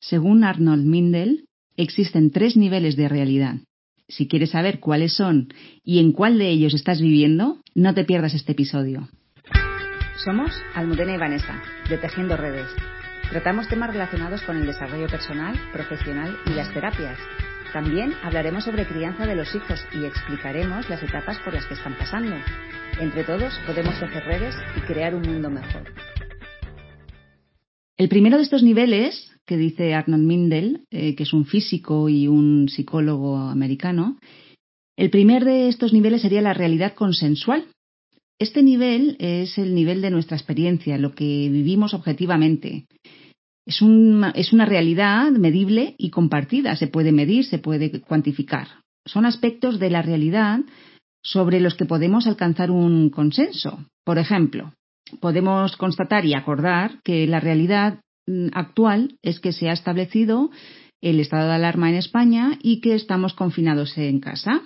Según Arnold Mindel, existen tres niveles de realidad. Si quieres saber cuáles son y en cuál de ellos estás viviendo, no te pierdas este episodio. Somos Almudena y Vanessa, de Tejiendo Redes. Tratamos temas relacionados con el desarrollo personal, profesional y las terapias. También hablaremos sobre crianza de los hijos y explicaremos las etapas por las que están pasando. Entre todos podemos tejer redes y crear un mundo mejor. El primero de estos niveles, que dice Arnold Mindel, eh, que es un físico y un psicólogo americano, el primer de estos niveles sería la realidad consensual. Este nivel es el nivel de nuestra experiencia, lo que vivimos objetivamente. Es una, realidad medible y compartida, se puede medir, se puede cuantificar. Son aspectos de la realidad sobre los que podemos alcanzar un consenso. Por ejemplo, podemos constatar y acordar que la realidad actual es que se ha establecido el estado de alarma en España y que estamos confinados en casa.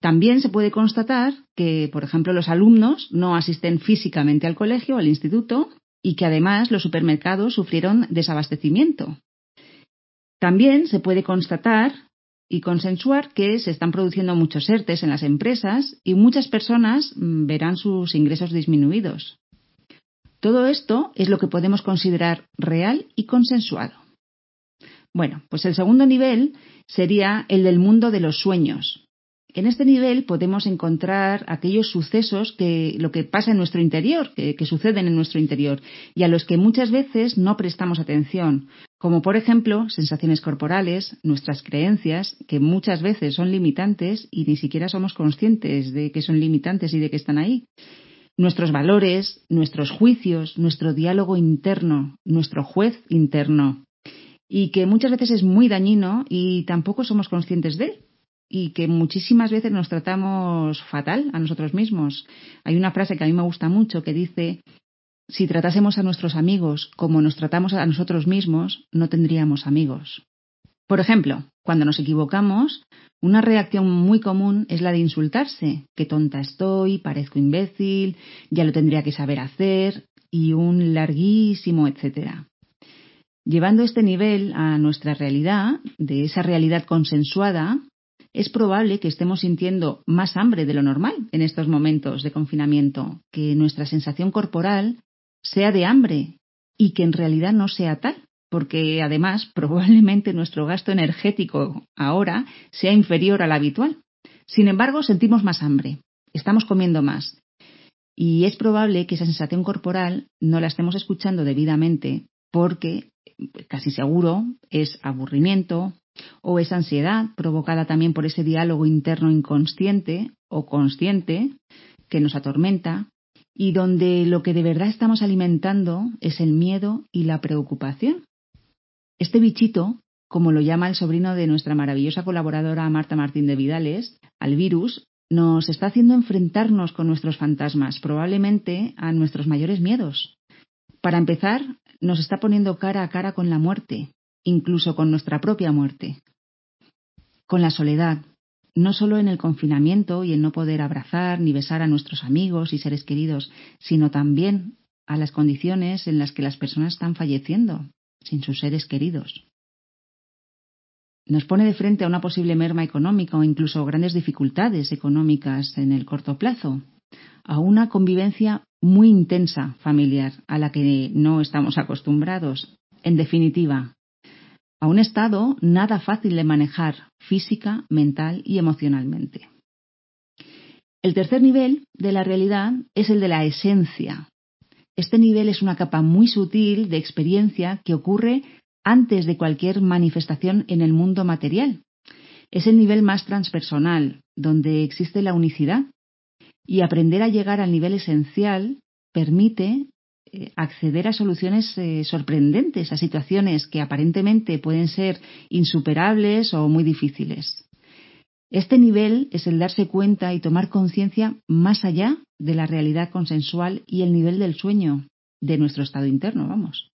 También se puede constatar que, por ejemplo, los alumnos no asisten físicamente al colegio o al instituto y que además los supermercados sufrieron desabastecimiento. También se puede constatar y consensuar que se están produciendo muchos ERTES en las empresas y muchas personas mm, verán sus ingresos disminuidos. Todo esto es lo que podemos considerar real y consensuado. Bueno, pues el segundo nivel sería el del mundo de los sueños. En este nivel podemos encontrar aquellos sucesos que lo que pasa en nuestro interior, que, suceden en nuestro interior y a los que muchas veces no prestamos atención, como por ejemplo sensaciones corporales, nuestras creencias, que muchas veces son limitantes y ni siquiera somos conscientes de que son limitantes y de que están ahí nuestros valores, nuestros juicios, nuestro diálogo interno, nuestro juez interno, y que muchas veces es muy dañino y tampoco somos conscientes de él y que muchísimas veces nos tratamos fatal a nosotros mismos. Hay una frase que a mí me gusta mucho que dice, si tratásemos a nuestros amigos como nos tratamos a nosotros mismos, no tendríamos amigos. Por ejemplo, cuando nos equivocamos, una reacción muy común es la de insultarse. Qué tonta estoy, parezco imbécil, ya lo tendría que saber hacer y un larguísimo etcétera. Llevando este nivel a nuestra realidad, de esa realidad consensuada, es probable que estemos sintiendo más hambre de lo normal en estos momentos de confinamiento, que nuestra sensación corporal sea de hambre y que en realidad no sea tal porque además probablemente nuestro gasto energético ahora sea inferior al habitual. Sin embargo, sentimos más hambre, estamos comiendo más. Y es probable que esa sensación corporal no la estemos escuchando debidamente porque casi seguro es aburrimiento o es ansiedad provocada también por ese diálogo interno inconsciente o consciente que nos atormenta y donde lo que de verdad estamos alimentando es el miedo y la preocupación. Este bichito, como lo llama el sobrino de nuestra maravillosa colaboradora Marta Martín de Vidales, al virus, nos está haciendo enfrentarnos con nuestros fantasmas, probablemente a nuestros mayores miedos. Para empezar, nos está poniendo cara a cara con la muerte, incluso con nuestra propia muerte. Con la soledad, no solo en el confinamiento y en no poder abrazar ni besar a nuestros amigos y seres queridos, sino también a las condiciones en las que las personas están falleciendo, sin sus seres queridos. Nos pone de frente a una posible merma económica o incluso grandes dificultades económicas en el corto plazo, a una convivencia muy intensa familiar a la que no estamos acostumbrados. En definitiva, a un estado nada fácil de manejar física, mental y emocionalmente. El tercer nivel de la realidad es el de la esencia, este nivel es una capa muy sutil de experiencia que ocurre antes de cualquier manifestación en el mundo material. Es el nivel más transpersonal, donde existe la unicidad. Y aprender a llegar al nivel esencial permite eh, acceder a soluciones eh, sorprendentes, a situaciones que aparentemente pueden ser insuperables o muy difíciles. Este nivel es el darse cuenta y tomar conciencia más allá de la realidad consensual y el nivel del sueño, de nuestro estado interno, vamos.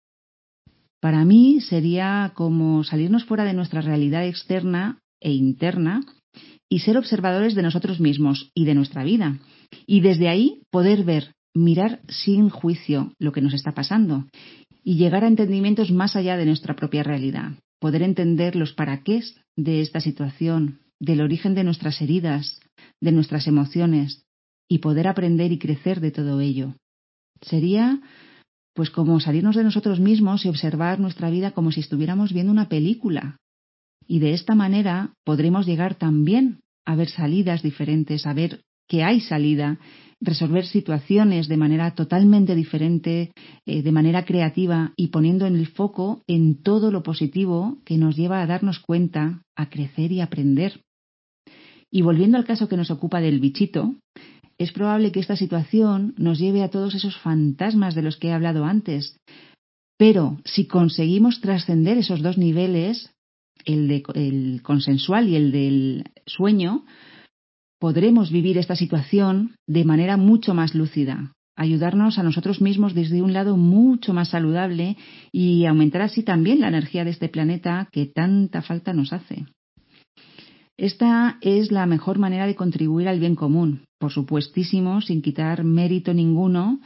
Para mí sería como salirnos fuera de nuestra realidad externa e interna y ser observadores de nosotros mismos y de nuestra vida. Y desde ahí poder ver, mirar sin juicio lo que nos está pasando y llegar a entendimientos más allá de nuestra propia realidad. Poder entender los para qué de esta situación, del origen de nuestras heridas, de nuestras emociones, y poder aprender y crecer de todo ello. Sería pues como salirnos de nosotros mismos y observar nuestra vida como si estuviéramos viendo una película. Y de esta manera podremos llegar también a ver salidas diferentes, a ver que hay salida, resolver situaciones de manera totalmente diferente, eh, de manera creativa y poniendo en el foco en todo lo positivo que nos lleva a darnos cuenta, a crecer y aprender. Y volviendo al caso que nos ocupa del bichito, es probable que esta situación nos lleve a todos esos fantasmas de los que he hablado antes. Pero si conseguimos trascender esos dos niveles, el, consensual y el del sueño, podremos vivir esta situación de manera mucho más lúcida, ayudarnos a nosotros mismos desde un lado mucho más saludable y aumentar así también la energía de este planeta que tanta falta nos hace. Esta es la mejor manera de contribuir al bien común, por supuestísimo, sin quitar mérito ninguno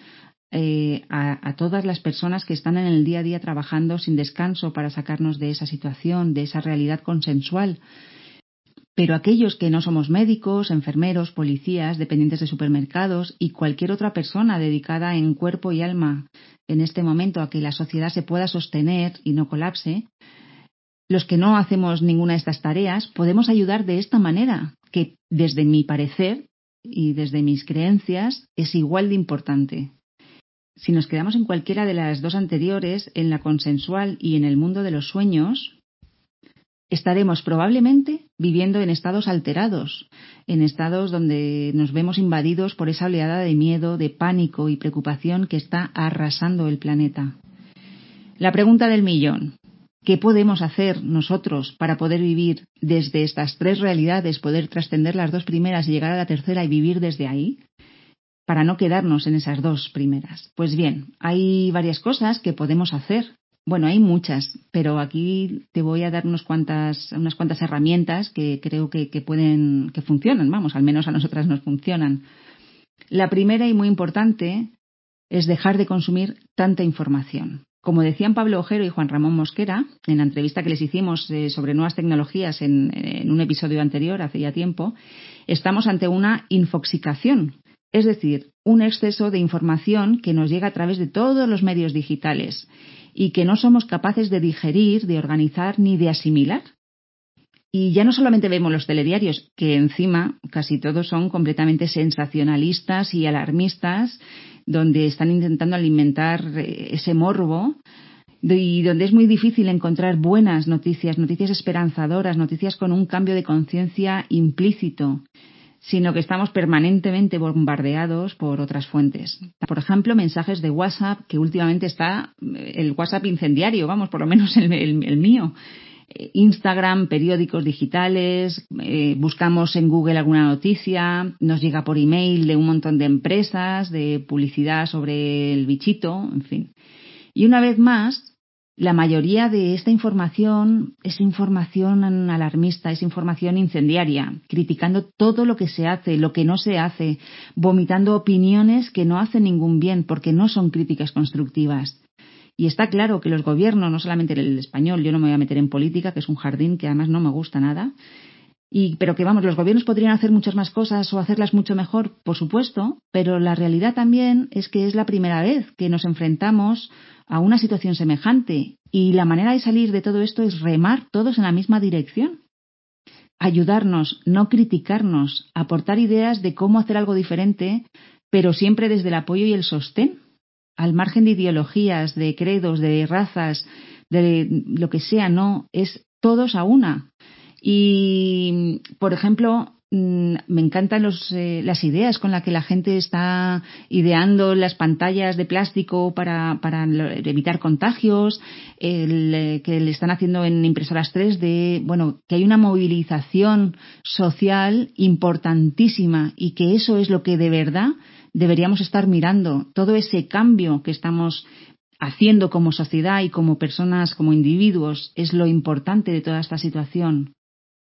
eh, a, a, todas las personas que están en el día a día trabajando sin descanso para sacarnos de esa situación, de esa realidad consensual. Pero aquellos que no somos médicos, enfermeros, policías, dependientes de supermercados y cualquier otra persona dedicada en cuerpo y alma en este momento a que la sociedad se pueda sostener y no colapse, los que no hacemos ninguna de estas tareas podemos ayudar de esta manera, que desde mi parecer y desde mis creencias es igual de importante. Si nos quedamos en cualquiera de las dos anteriores, en la consensual y en el mundo de los sueños, estaremos probablemente viviendo en estados alterados, en estados donde nos vemos invadidos por esa oleada de miedo, de pánico y preocupación que está arrasando el planeta. La pregunta del millón. ¿Qué podemos hacer nosotros para poder vivir desde estas tres realidades, poder trascender las dos primeras y llegar a la tercera y vivir desde ahí? Para no quedarnos en esas dos primeras. Pues bien, hay varias cosas que podemos hacer. Bueno, hay muchas, pero aquí te voy a dar unas cuantas, unas cuantas herramientas que creo que, pueden, que funcionan, vamos, al menos a nosotras nos funcionan. La primera y muy importante es dejar de consumir tanta información. Como decían Pablo Ojero y Juan Ramón Mosquera, en la entrevista que les hicimos eh, sobre nuevas tecnologías en, en, un episodio anterior, hace ya tiempo, estamos ante una infoxicación, es decir, un exceso de información que nos llega a través de todos los medios digitales y que no somos capaces de digerir, de organizar ni de asimilar. Y ya no solamente vemos los telediarios, que encima casi todos son completamente sensacionalistas y alarmistas, donde están intentando alimentar eh, ese morbo y donde es muy difícil encontrar buenas noticias, noticias esperanzadoras, noticias con un cambio de conciencia implícito, sino que estamos permanentemente bombardeados por otras fuentes. Por ejemplo, mensajes de WhatsApp, que últimamente está eh, el WhatsApp incendiario, vamos, por lo menos el, el, el mío. Instagram, periódicos digitales, eh, buscamos en Google alguna noticia, nos llega por email de un montón de empresas, de publicidad sobre el bichito, en fin. Y una vez más, la mayoría de esta información es información alarmista, es información incendiaria, criticando todo lo que se hace, lo que no se hace, vomitando opiniones que no hacen ningún bien porque no son críticas constructivas. Y está claro que los gobiernos, no solamente el español, yo no me voy a meter en política, que es un jardín que además no me gusta nada, y, pero que vamos, los gobiernos podrían hacer muchas más cosas o hacerlas mucho mejor, por supuesto, pero la realidad también es que es la primera vez que nos enfrentamos a una situación semejante y la manera de salir de todo esto es remar todos en la misma dirección. Ayudarnos, no criticarnos, aportar ideas de cómo hacer algo diferente, pero siempre desde el apoyo y el sostén al margen de ideologías, de credos, de razas, de lo que sea, no, es todos a una. Y, por ejemplo, me encantan los, eh, las ideas con las que la gente está ideando las pantallas de plástico para, para evitar contagios, el, eh, que le están haciendo en impresoras 3D, bueno, que hay una movilización social importantísima y que eso es lo que de verdad deberíamos estar mirando todo ese cambio que estamos haciendo como sociedad y como personas, como individuos, es lo importante de toda esta situación.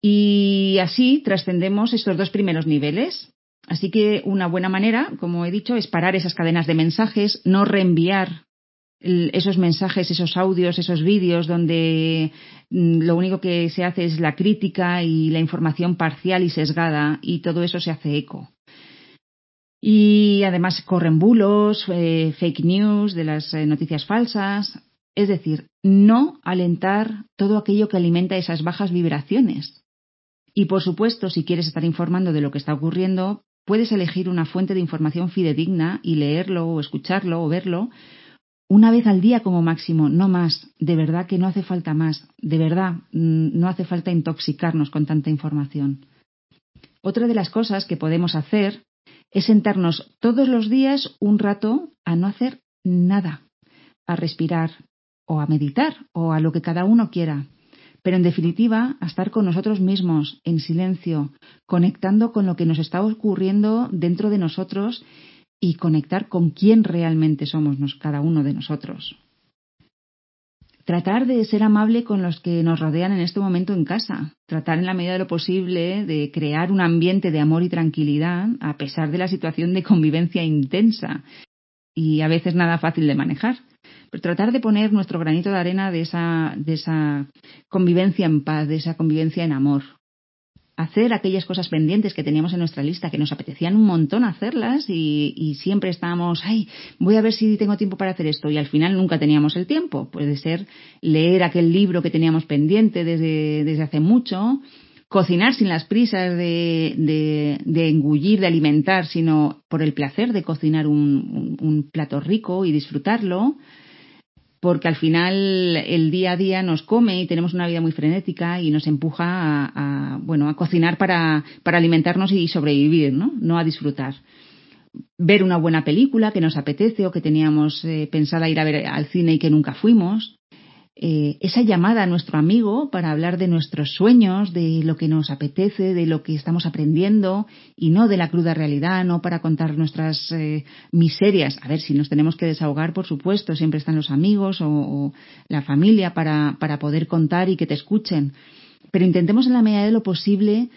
Y así trascendemos estos dos primeros niveles. Así que una buena manera, como he dicho, es parar esas cadenas de mensajes, no reenviar esos mensajes, esos audios, esos vídeos donde mm, lo único que se hace es la crítica y la información parcial y sesgada y todo eso se hace eco. Y además corren bulos, eh, fake news de las eh, noticias falsas. Es decir, no alentar todo aquello que alimenta esas bajas vibraciones. Y por supuesto, si quieres estar informando de lo que está ocurriendo, puedes elegir una fuente de información fidedigna y leerlo o escucharlo o verlo una vez al día como máximo, no más. De verdad que no hace falta más. De verdad, mm, no hace falta intoxicarnos con tanta información. Otra de las cosas que podemos hacer es sentarnos todos los días un rato a no hacer nada, a respirar o a meditar o a lo que cada uno quiera. Pero en definitiva, a estar con nosotros mismos, en silencio, conectando con lo que nos está ocurriendo dentro de nosotros y conectar con quién realmente somos cada uno de nosotros. Tratar de ser amable con los que nos rodean en este momento en casa. Tratar en la medida de lo posible de crear un ambiente de amor y tranquilidad a pesar de la situación de convivencia intensa y a veces nada fácil de manejar. Tratar de poner nuestro granito de arena de esa, de esa convivencia en paz, de esa convivencia en amor, hacer aquellas cosas pendientes que teníamos en nuestra lista, que nos apetecían un montón hacerlas y, siempre estábamos, ay, voy a ver si tengo tiempo para hacer esto y al final nunca teníamos el tiempo. Puede ser leer aquel libro que teníamos pendiente desde, desde hace mucho, cocinar sin las prisas de, de, engullir, de alimentar, sino por el placer de cocinar un plato rico y disfrutarlo porque al final el día a día nos come y tenemos una vida muy frenética y nos empuja a, bueno a cocinar para, para alimentarnos y sobrevivir, ¿no? No a disfrutar. Ver una buena película que nos apetece o que teníamos eh, pensada ir a ver al cine y que nunca fuimos. Eh, esa llamada a nuestro amigo para hablar de nuestros sueños, de lo que nos apetece, de lo que estamos aprendiendo y no de la cruda realidad, no para contar nuestras eh, miserias. A ver, si nos tenemos que desahogar, por supuesto, siempre están los amigos o, la familia para, para poder contar y que te escuchen. Pero intentemos en la medida de lo posible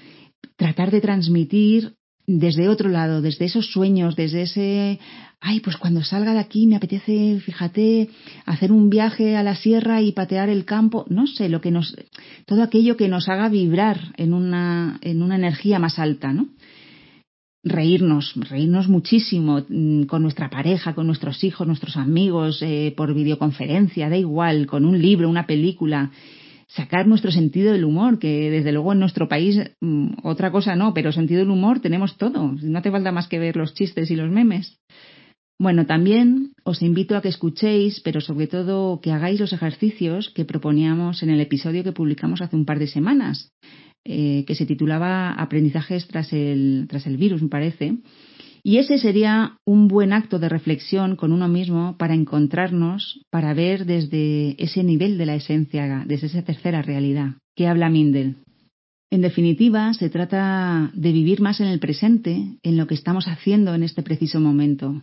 tratar de transmitir desde otro lado, desde esos sueños, desde ese, ay, pues cuando salga de aquí me apetece, fíjate, hacer un viaje a la sierra y patear el campo, no sé, lo que nos, todo aquello que nos haga vibrar en una, en una energía más alta, ¿no? Reírnos, reírnos muchísimo mm, con nuestra pareja, con nuestros hijos, nuestros amigos, eh, por videoconferencia, da igual, con un libro, una película, sacar nuestro sentido del humor, que desde luego en nuestro país mm, otra cosa no, pero sentido del humor tenemos todo. No hace falta más que ver los chistes y los memes. Bueno, también os invito a que escuchéis, pero sobre todo que hagáis los ejercicios que proponíamos en el episodio que publicamos hace un par de semanas, eh, que se titulaba Aprendizajes tras el, tras el virus, me parece y ese sería un buen acto de reflexión con uno mismo para encontrarnos, para ver desde ese nivel de la esencia, desde esa tercera realidad que habla Mindel. En definitiva, se trata de vivir más en el presente, en lo que estamos haciendo en este preciso momento,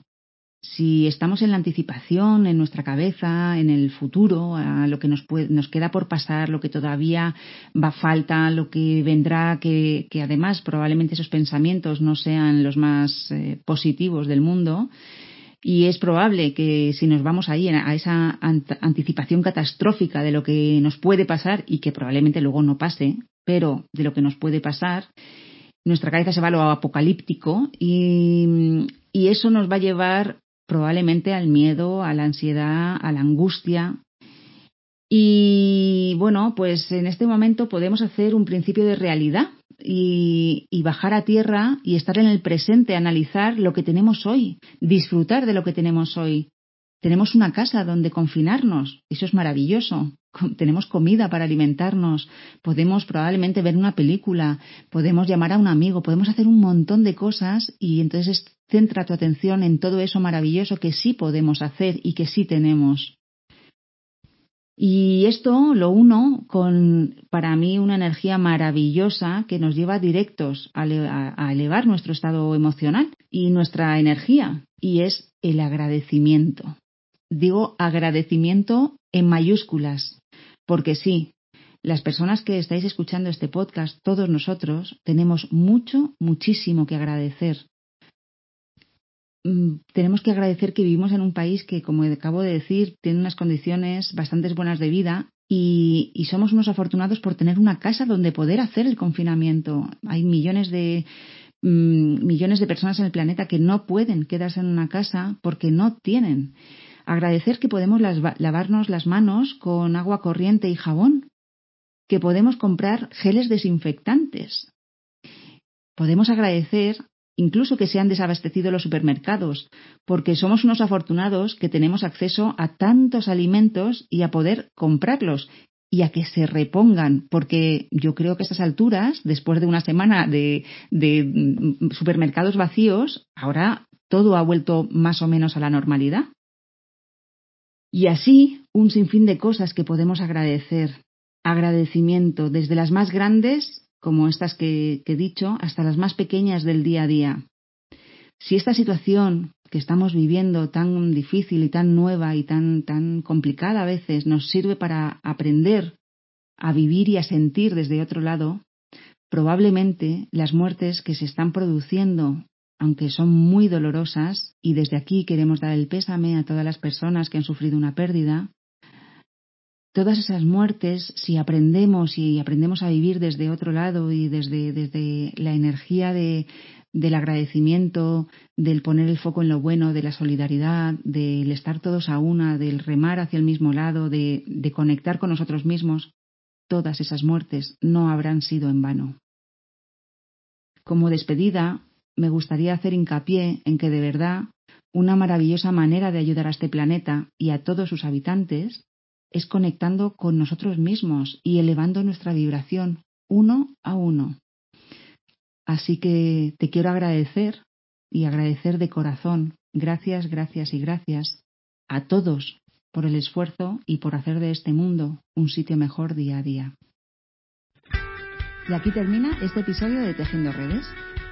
si estamos en la anticipación, en nuestra cabeza, en el futuro, a lo que nos, nos queda por pasar, lo que todavía va a falta, lo que vendrá, que, además probablemente esos pensamientos no sean los más eh, positivos del mundo, y es probable que si nos vamos ahí a esa anticipación catastrófica de lo que nos puede pasar y que probablemente luego no pase, pero de lo que nos puede pasar, nuestra cabeza se va a lo apocalíptico y, y eso nos va a llevar probablemente al miedo, a la ansiedad, a la angustia. Y bueno, pues en este momento podemos hacer un principio de realidad y, bajar a tierra y estar en el presente, analizar lo que tenemos hoy, disfrutar de lo que tenemos hoy. Tenemos una casa donde confinarnos, eso es maravilloso. Tenemos comida para alimentarnos, podemos probablemente ver una película, podemos llamar a un amigo, podemos hacer un montón de cosas y entonces centra tu atención en todo eso maravilloso que sí podemos hacer y que sí tenemos. Y esto lo uno con, para mí, una energía maravillosa que nos lleva directos a, elevar nuestro estado emocional y nuestra energía, y es el agradecimiento. Digo agradecimiento en mayúsculas, porque sí, las personas que estáis escuchando este podcast, todos nosotros, tenemos mucho, muchísimo que agradecer tenemos que agradecer que vivimos en un país que, como acabo de decir, tiene unas condiciones bastante buenas de vida y, somos unos afortunados por tener una casa donde poder hacer el confinamiento. Hay millones de mm, millones de personas en el planeta que no pueden quedarse en una casa porque no tienen. Agradecer que podemos lavarnos las manos con agua corriente y jabón, que podemos comprar geles desinfectantes. Podemos agradecer incluso que se han desabastecido los supermercados, porque somos unos afortunados que tenemos acceso a tantos alimentos y a poder comprarlos y a que se repongan, porque yo creo que a estas alturas, después de una semana de, de mm, supermercados vacíos, ahora todo ha vuelto más o menos a la normalidad. Y así un sinfín de cosas que podemos agradecer. Agradecimiento desde las más grandes como estas que, he dicho, hasta las más pequeñas del día a día. Si esta situación que estamos viviendo tan difícil y tan nueva y tan, tan complicada a veces nos sirve para aprender a vivir y a sentir desde otro lado, probablemente las muertes que se están produciendo, aunque son muy dolorosas, y desde aquí queremos dar el pésame a todas las personas que han sufrido una pérdida, todas esas muertes, si aprendemos y aprendemos a vivir desde otro lado y desde, desde la energía de, del agradecimiento, del poner el foco en lo bueno, de la solidaridad, del estar todos a una, del remar hacia el mismo lado, de conectar con nosotros mismos, todas esas muertes no habrán sido en vano. Como despedida, me gustaría hacer hincapié en que de verdad una maravillosa manera de ayudar a este planeta y a todos sus habitantes es conectando con nosotros mismos y elevando nuestra vibración uno a uno. Así que te quiero agradecer y agradecer de corazón, gracias, gracias y gracias a todos por el esfuerzo y por hacer de este mundo un sitio mejor día a día. Y aquí termina este episodio de Tejiendo Redes.